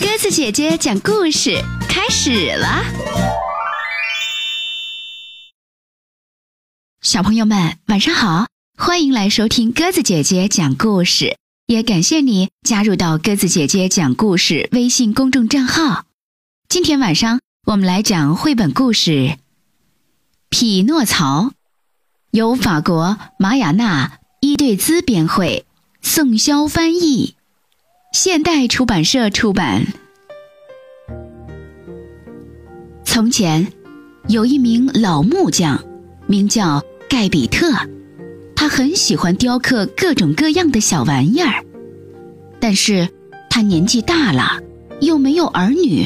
鸽子姐姐讲故事开始了，小朋友们晚上好，欢迎来收听鸽子姐姐讲故事，也感谢你加入到鸽子姐姐讲故事微信公众账号。今天晚上我们来讲绘本故事《匹诺曹》，由法国玛雅娜伊对兹编绘，宋潇翻译。现代出版社出版。从前，有一名老木匠，名叫盖比特，他很喜欢雕刻各种各样的小玩意儿。但是，他年纪大了，又没有儿女，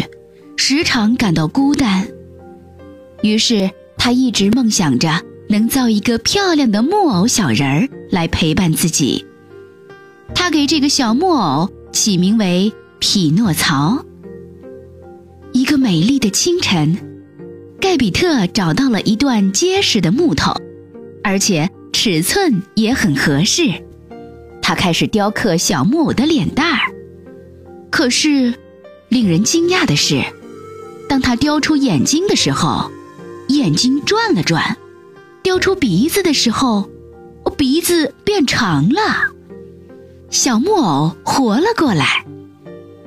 时常感到孤单。于是，他一直梦想着能造一个漂亮的木偶小人儿来陪伴自己。他给这个小木偶。起名为匹诺曹。一个美丽的清晨，盖比特找到了一段结实的木头，而且尺寸也很合适。他开始雕刻小木偶的脸蛋儿。可是，令人惊讶的是，当他雕出眼睛的时候，眼睛转了转；雕出鼻子的时候，鼻子变长了。小木偶活了过来，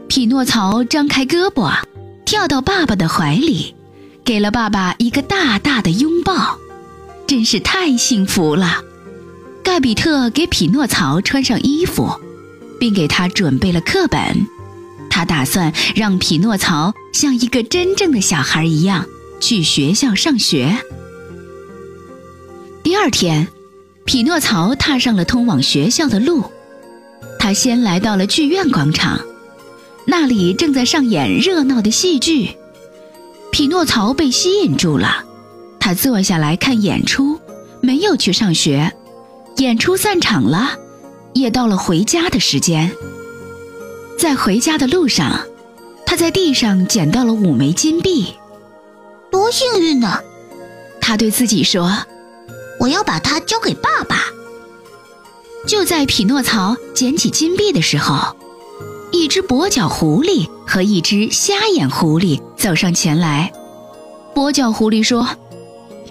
匹诺曹张开胳膊，跳到爸爸的怀里，给了爸爸一个大大的拥抱，真是太幸福了。盖比特给匹诺曹穿上衣服，并给他准备了课本，他打算让匹诺曹像一个真正的小孩一样去学校上学。第二天，匹诺曹踏上了通往学校的路。他先来到了剧院广场，那里正在上演热闹的戏剧。匹诺曹被吸引住了，他坐下来看演出，没有去上学。演出散场了，也到了回家的时间。在回家的路上，他在地上捡到了五枚金币，多幸运呢！他对自己说：“我要把它交给爸爸。”就在匹诺曹捡起金币的时候，一只跛脚狐狸和一只瞎眼狐狸走上前来。跛脚狐狸说：“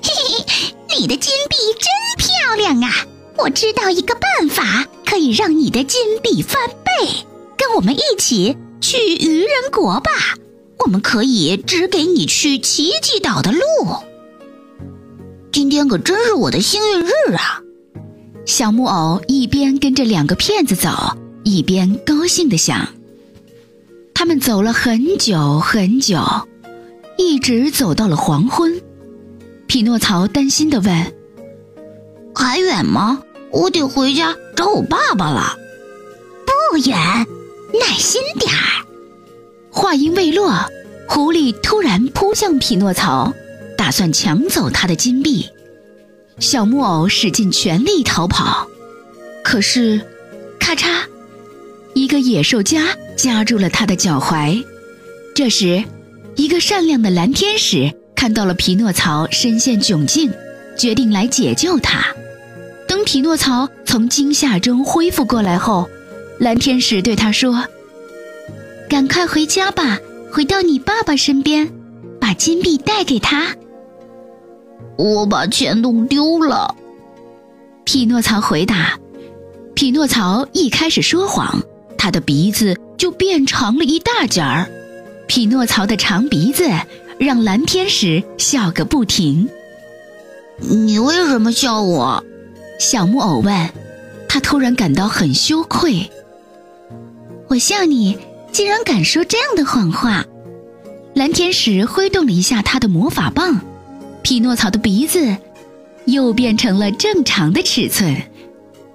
嘿嘿，你的金币真漂亮啊！我知道一个办法，可以让你的金币翻倍。跟我们一起去愚人国吧，我们可以指给你去奇迹岛的路。今天可真是我的幸运日啊！”小木偶一边跟着两个骗子走，一边高兴地想。他们走了很久很久，一直走到了黄昏。匹诺曹担心地问：“还远吗？我得回家找我爸爸了。”“不远，耐心点儿。”话音未落，狐狸突然扑向匹诺曹，打算抢走他的金币。小木偶使尽全力逃跑，可是，咔嚓，一个野兽夹夹住了他的脚踝。这时，一个善良的蓝天使看到了匹诺曹身陷窘境，决定来解救他。等匹诺曹从惊吓中恢复过来后，蓝天使对他说：“赶快回家吧，回到你爸爸身边，把金币带给他。”我把钱弄丢了，匹诺曹回答。匹诺曹一开始说谎，他的鼻子就变长了一大截儿。匹诺曹的长鼻子让蓝天使笑个不停。你为什么笑我？小木偶问。他突然感到很羞愧。我笑你竟然敢说这样的谎话。蓝天使挥动了一下他的魔法棒。匹诺曹的鼻子又变成了正常的尺寸。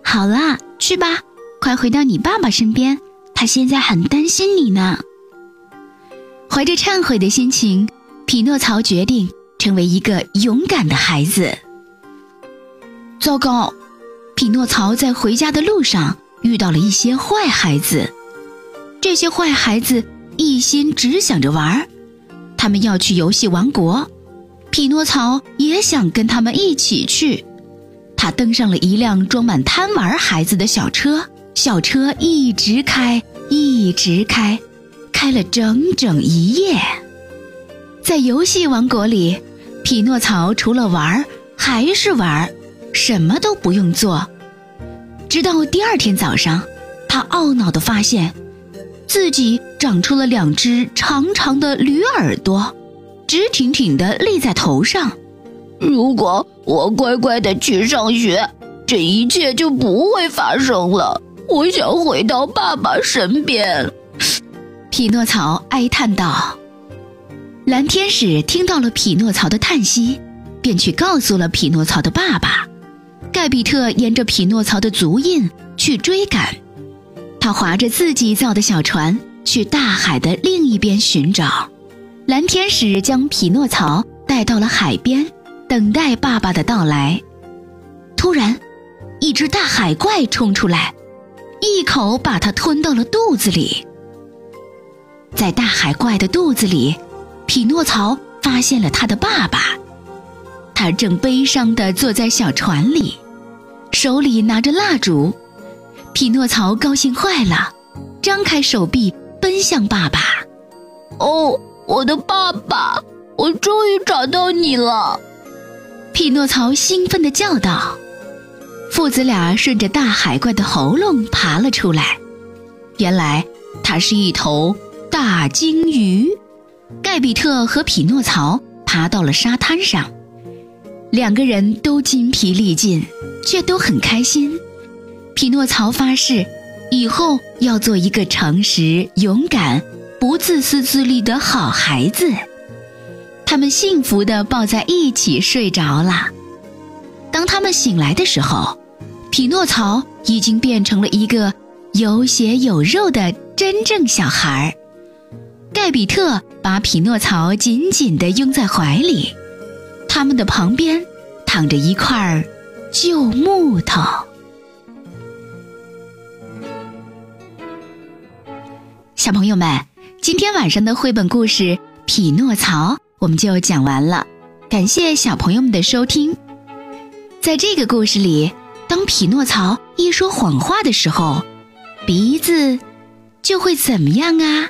好了，去吧，快回到你爸爸身边，他现在很担心你呢。怀着忏悔的心情，匹诺曹决定成为一个勇敢的孩子。糟糕，匹诺曹在回家的路上遇到了一些坏孩子。这些坏孩子一心只想着玩儿，他们要去游戏王国。匹诺曹也想跟他们一起去，他登上了一辆装满贪玩孩子的小车，小车一直开，一直开，开了整整一夜。在游戏王国里，匹诺曹除了玩还是玩，什么都不用做。直到第二天早上，他懊恼地发现，自己长出了两只长长的驴耳朵，直挺挺地立在头上。如果我乖乖地去上学，这一切就不会发生了。我想回到爸爸身边。匹诺曹哀叹道。蓝天使听到了匹诺曹的叹息，便去告诉了匹诺曹的爸爸。盖比特沿着匹诺曹的足印去追赶，他划着自己造的小船去大海的另一边寻找。蓝天使将匹诺曹带到了海边，等待爸爸的到来。突然，一只大海怪冲出来，一口把他吞到了肚子里。在大海怪的肚子里，匹诺曹发现了他的爸爸，他正悲伤地坐在小船里。手里拿着蜡烛，匹诺曹高兴坏了，张开手臂奔向爸爸。哦，我的爸爸，我终于找到你了！匹诺曹兴奋地叫道。父子俩顺着大海怪的喉咙爬了出来，原来它是一头大鲸鱼。盖比特和匹诺曹爬到了沙滩上。两个人都筋疲力尽，却都很开心。匹诺曹发誓，以后要做一个诚实、勇敢、不自私自利的好孩子。他们幸福地抱在一起睡着了。当他们醒来的时候，匹诺曹已经变成了一个有血有肉的真正小孩。盖比特把匹诺曹紧紧地拥在怀里。他们的旁边躺着一块旧木头。小朋友们，今天晚上的绘本故事《匹诺曹》我们就讲完了，感谢小朋友们的收听。在这个故事里，当匹诺曹一说谎话的时候，鼻子就会怎么样啊？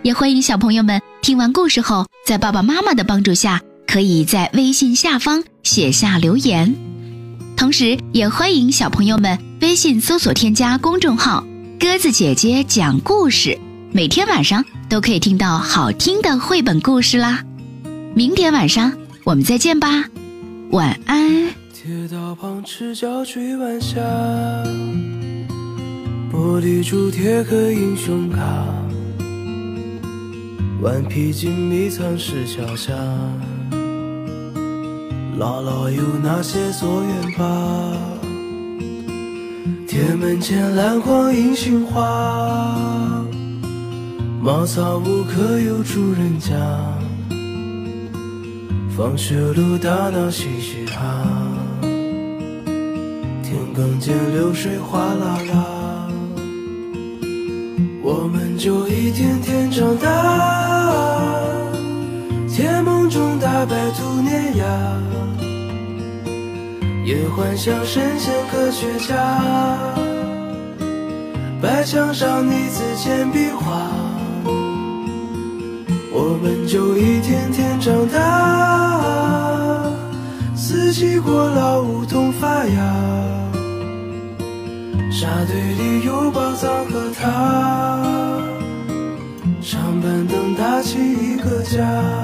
也欢迎小朋友们听完故事后，在爸爸妈妈的帮助下。可以在微信下方写下留言，同时也欢迎小朋友们微信搜索添加公众号“鸽子姐姐讲故事”，每天晚上都可以听到好听的绘本故事啦。明天晚上我们再见吧，晚安。铁道旁赤脚追晚霞，玻璃珠铁盒英雄卡，顽皮筋迷藏石桥下。姥姥有那些作业吧？铁门前蓝黄银杏花，茅草屋可有住人家？放学路打闹嘻嘻哈，田埂间流水哗啦啦，我们就一天天长大，甜梦中大白兔年牙。也幻想神仙科学家，白墙上泥字铅笔画，我们就一天天长大，四季过老梧桐发芽，沙堆里有宝藏和他，长板凳搭起一个家。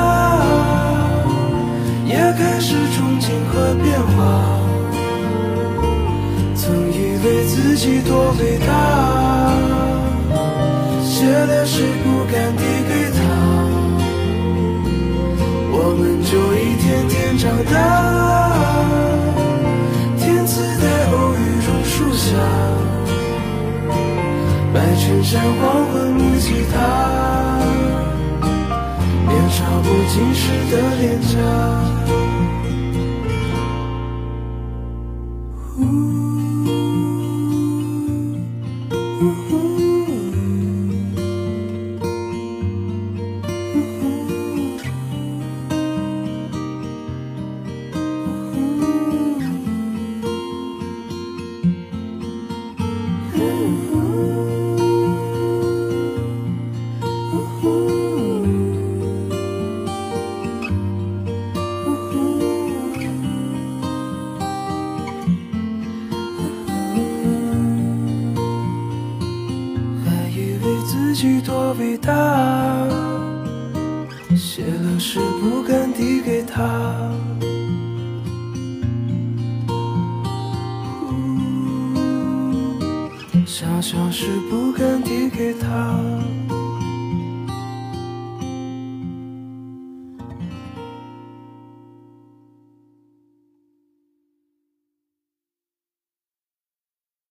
己多伟大，写的诗不敢递给他，我们就一天天长大。天赐的偶遇榕树下，白衬衫黄昏木吉他，年少不经事的脸颊。不敢递给他，想象是不敢递给他。